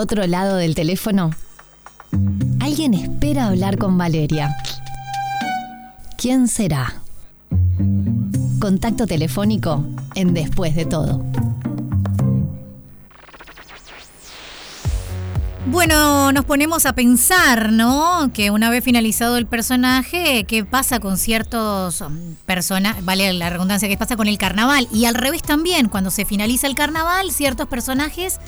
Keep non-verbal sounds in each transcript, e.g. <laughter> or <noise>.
otro lado del teléfono? Alguien espera hablar con Valeria. ¿Quién será? Contacto telefónico en Después de todo. Bueno, nos ponemos a pensar, ¿no? Que una vez finalizado el personaje, ¿qué pasa con ciertos personajes? Vale la redundancia, ¿qué pasa con el carnaval? Y al revés también, cuando se finaliza el carnaval, ciertos personajes,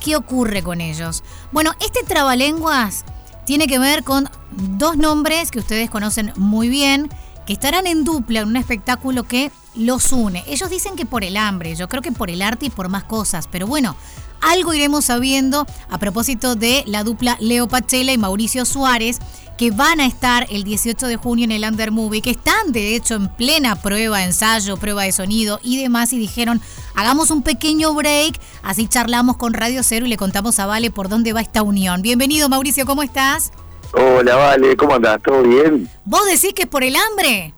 ¿qué ocurre con ellos? Bueno, este trabalenguas tiene que ver con dos nombres que ustedes conocen muy bien, que estarán en dupla en un espectáculo que los une. Ellos dicen que por el hambre, yo creo que por el arte y por más cosas, pero bueno, algo iremos sabiendo a propósito de la dupla Leo Pachela y Mauricio Suárez, que van a estar el 18 de junio en el Under Movie, que están de hecho en plena prueba, ensayo, prueba de sonido y demás, y dijeron, hagamos un pequeño break, así charlamos con Radio Cero y le contamos a Vale por dónde va esta unión. Bienvenido Mauricio, ¿cómo estás? Hola, Vale, ¿cómo andás? ¿Todo bien? ¿Vos decís que es por el hambre?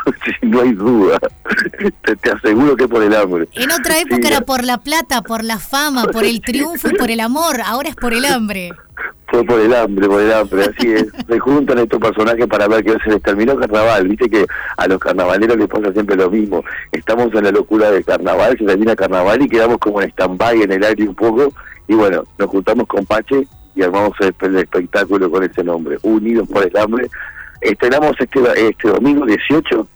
<laughs> sí, no hay duda. Te, aseguro que por el hambre. En otra época era por la plata, por la fama, por el triunfo y por el amor. Ahora es por el hambre. Fue por el hambre, por el hambre, así es. Se juntan estos personajes para ver que se les terminó el carnaval. Viste que a los carnavaleros les pasa siempre lo mismo. Estamos en la locura del carnaval, se termina el carnaval y quedamos como en stand-by en el aire un poco. Y bueno, nos juntamos con Pache y armamos el espectáculo con ese nombre, Unidos por el Hambre, Estrenamos este, este domingo 18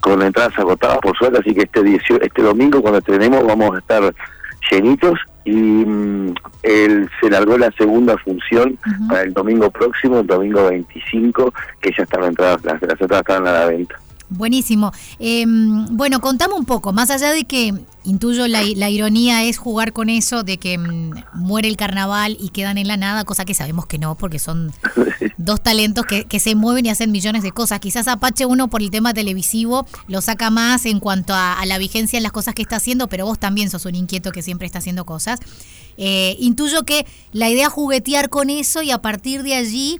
con entradas agotadas por suerte, así que este este domingo cuando estrenemos vamos a estar llenitos y mm, se largó la segunda función para el domingo próximo, el domingo 25, que ya están entradas, las, las entradas están a la venta. Buenísimo. Em, bueno, contame un poco, más allá de que intuyo la, ironía es jugar con eso de que mm, muere el carnaval y quedan en la nada, cosa que sabemos que no, porque son <laughs> dos talentos que, se mueven y hacen millones de cosas. Quizás Apache uno por el tema televisivo lo saca más en cuanto a, la vigencia en las cosas que está haciendo, pero vos también sos un inquieto que siempre está haciendo cosas. Eh, intuyo que la idea es juguetear con eso y a partir de allí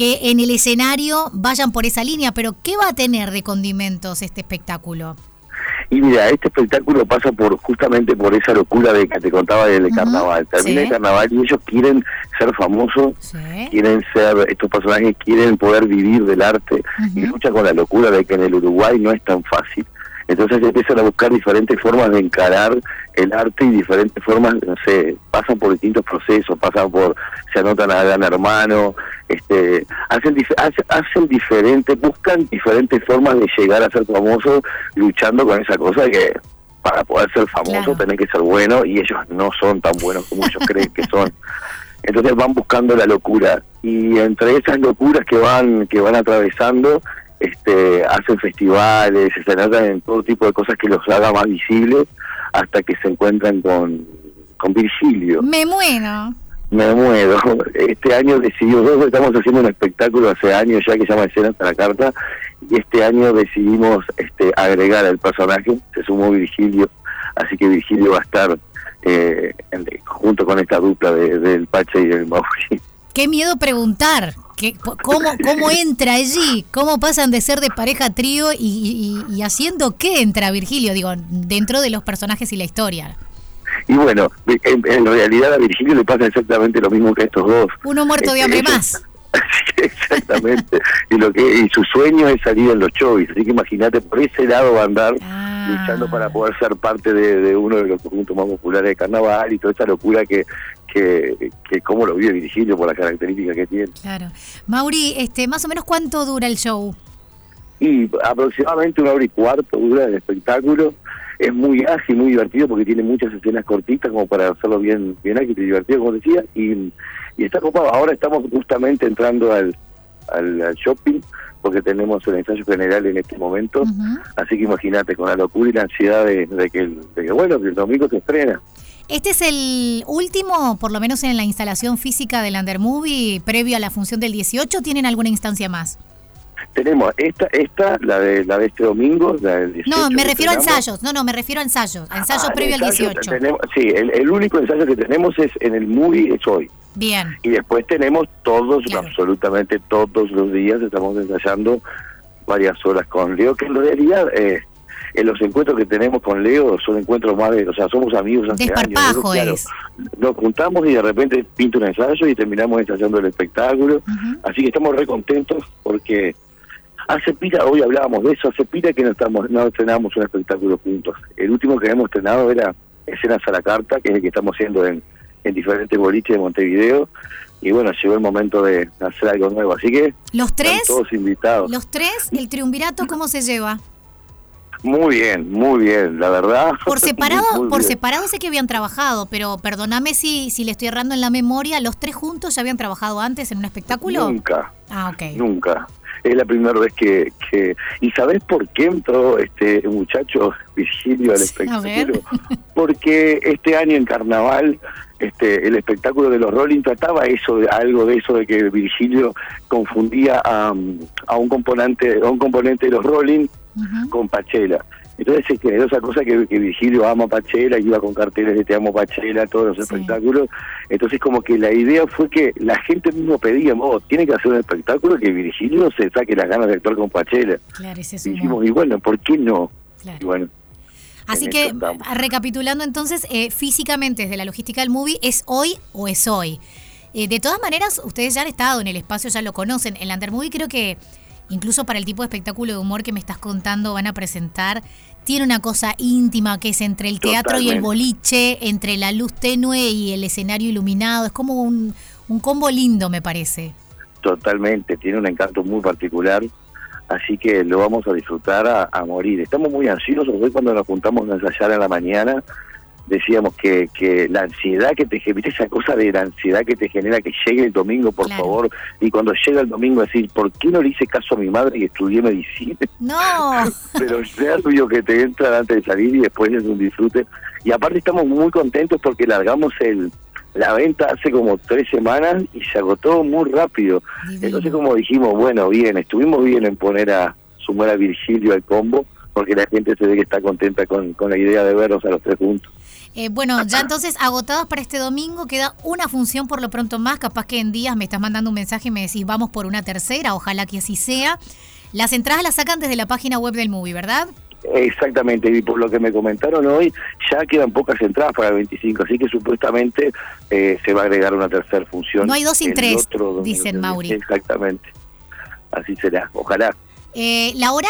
que en el escenario vayan por esa línea, pero ¿qué va a tener de condimentos este espectáculo? Y mira, este espectáculo pasa por justamente por esa locura de que te contaba del carnaval. Termina el carnaval y ellos quieren ser famosos, quieren ser, estos personajes quieren poder vivir del arte y lucha con la locura de que en el Uruguay no es tan fácil. Entonces empiezan a buscar diferentes formas de encarar el arte y diferentes formas, no sé, pasan por distintos procesos, pasan por, se anotan a Gran Hermano, este, hacen, hacen diferentes, buscan diferentes formas de llegar a ser famosos luchando con esa cosa de que para poder ser famoso tenés que ser bueno y ellos no son tan buenos como ellos creen que son. <laughs> Entonces van buscando la locura y entre esas locuras que van que van atravesando este, hacen festivales, se tratan en todo tipo de cosas que los haga más visibles hasta que se encuentran con, con Virgilio. Me muero. Me muero. Este año decidimos, nosotros estamos haciendo un espectáculo hace años ya que se llama Escenas a la Carta, y este año decidimos este, agregar al personaje, se sumó Virgilio, así que Virgilio va a estar eh, junto con esta dupla del de, Pache y del Mauri. Qué miedo preguntar, cómo, ¿Cómo <laughs> entra allí? ¿Cómo pasan de ser de pareja trío y, haciendo qué entra Virgilio? Digo, dentro de los personajes y la historia. Y bueno, en, realidad a Virgilio le pasa exactamente lo mismo que a estos dos. Uno muerto de este, hambre más. <laughs> Exactamente. y lo que y su sueño es salir en los shows. Así que imagínate, por ese lado va a andar ah. luchando para poder ser parte de, uno de los conjuntos más populares de carnaval y toda esa locura que, que, que cómo lo vive Virgilio por las características que tiene. Claro. Mauri, este, más o menos cuánto dura el show? Y aproximadamente una hora y cuarto dura el espectáculo. Es muy ágil, muy divertido porque tiene muchas escenas cortitas como para hacerlo bien, bien ágil y divertido, como decía. Y, y está copado. Ahora estamos justamente entrando al, al, shopping porque tenemos el ensayo general en este momento. Así que imagínate, con la locura y la ansiedad de, que, de que, bueno, que el domingo se estrena. Este es el último, por lo menos en la instalación física del Under Movie, previo a la función del 18, ¿tienen alguna instancia más? Tenemos esta, esta, la de la de este domingo, la del 18. No, me refiero a ensayos, no, no, me refiero a ensayos, a ensayos ah, previo al 18. sí, el, único ensayo que tenemos es en el movie, es hoy. Bien. Y después tenemos todos, absolutamente todos los días, estamos ensayando varias horas con Leo, que en realidad... Eh, en los encuentros que tenemos con Leo son encuentros más de, o sea, somos amigos hace Desparpajo años. Nos juntamos y de repente pinto un ensayo y terminamos ensayando el espectáculo. Así que estamos re contentos porque hace pila, hoy hablábamos de eso, hace pila que no estamos no estrenamos un espectáculo juntos. El último que hemos estrenado era Escenas a la Carta, que es el que estamos haciendo en, en diferentes boliches de Montevideo y bueno, llegó el momento de hacer algo nuevo. Así que los tres, todos invitados. Los tres, el triunvirato, ¿cómo se lleva? Muy bien, muy bien, la verdad. Por <laughs> separado, por separado sé que habían trabajado, pero perdóname si, si le estoy errando en la memoria, ¿los tres juntos ya habían trabajado antes en un espectáculo? Nunca. Ah, ok. Nunca. Es la primera vez que, que... ¿Y sabes por qué entró este muchacho Virgilio al espectáculo? <laughs> Porque este año en Carnaval este, el espectáculo de los Rolling trataba eso de algo de eso de que Virgilio confundía a, a un componente a un componente de los Rolling con Pachela entonces se generó esa cosa que, Virgilio ama Pachela iba con carteles de te amo Pachela todos los espectáculos entonces como que la idea fue que la gente mismo pedía oh, tiene que hacer un espectáculo que Virgilio se saque las ganas de actuar con Pachela claro, y dijimos y bueno ¿por qué no? y bueno Así que, recapitulando entonces, eh, físicamente desde la logística del movie, ¿es hoy o es hoy? Eh, de todas maneras, ustedes ya han estado en el espacio, ya lo conocen. El Undermovie creo que, incluso para el tipo de espectáculo de humor que me estás contando, van a presentar, tiene una cosa íntima que es entre el teatro y el boliche, entre la luz tenue y el escenario iluminado. Es como un, un combo lindo, me parece. Totalmente, tiene un encanto muy particular así que lo vamos a disfrutar a, morir. Estamos muy ansiosos, hoy cuando nos juntamos a ensayar en la mañana, decíamos que, que la ansiedad que te genera, esa cosa de la ansiedad que te genera que llegue el domingo, por favor, y cuando llega el domingo decir, ¿por qué no le hice caso a mi madre y estudié medicina? No. <laughs> Pero el nervio que te entra antes de salir y después es un disfrute. Y aparte estamos muy contentos porque largamos el la venta hace como tres semanas y se agotó muy rápido. Entonces como dijimos, bueno, bien, estuvimos bien en poner a sumar a Virgilio al combo, porque la gente se ve que está contenta con, con la idea de verlos a los tres juntos. Eh, bueno, ya entonces agotados para este domingo, queda una función por lo pronto más, capaz que en días me estás mandando un mensaje y me decís vamos por una tercera, ojalá que así sea. Las entradas las sacan desde la página web del movie, ¿verdad? Exactamente, y por lo que me comentaron hoy, ya quedan pocas entradas para el 25, así que supuestamente eh, se va a agregar una tercera función. No hay dos sin tres, dicen Mauri. Exactamente, así será, ojalá. Eh, ¿La hora?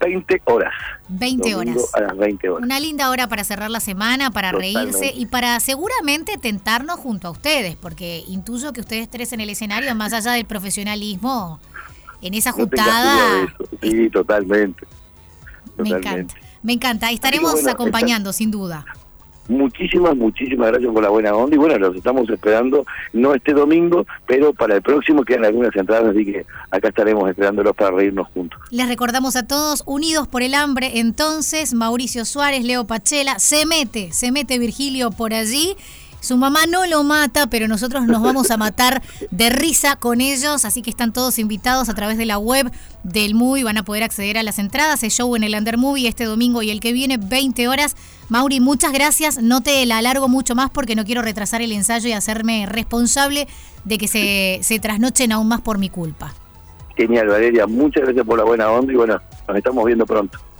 20 horas. 20 horas. A las 20 horas. Una linda hora para cerrar la semana, para reírse y para seguramente tentarnos junto a ustedes, porque intuyo que ustedes tres en el escenario, más allá del profesionalismo, en esa juntada... sí, totalmente. Me encanta. Me encanta. Estaremos acompañando, sin duda. Muchísimas, muchísimas gracias por la buena onda y bueno, los estamos esperando, no este domingo, pero para el próximo quedan algunas entradas, así que acá estaremos esperándolos para reírnos juntos. Les recordamos a todos, Unidos por el Hambre, entonces, Mauricio Suárez, Leo Pachela, se mete, se mete Virgilio por allí su mamá no lo mata, pero nosotros nos vamos a matar de risa con ellos, así que están todos invitados a través de la web del Movie, van a poder acceder a las entradas, el show en el Under Movie este domingo y el que viene, 20 horas. Mauri, muchas gracias, no te la alargo mucho más porque no quiero retrasar el ensayo y hacerme responsable de que se, se trasnochen aún más por mi culpa. Genial, Valeria, muchas gracias por la buena onda y bueno, nos estamos viendo pronto.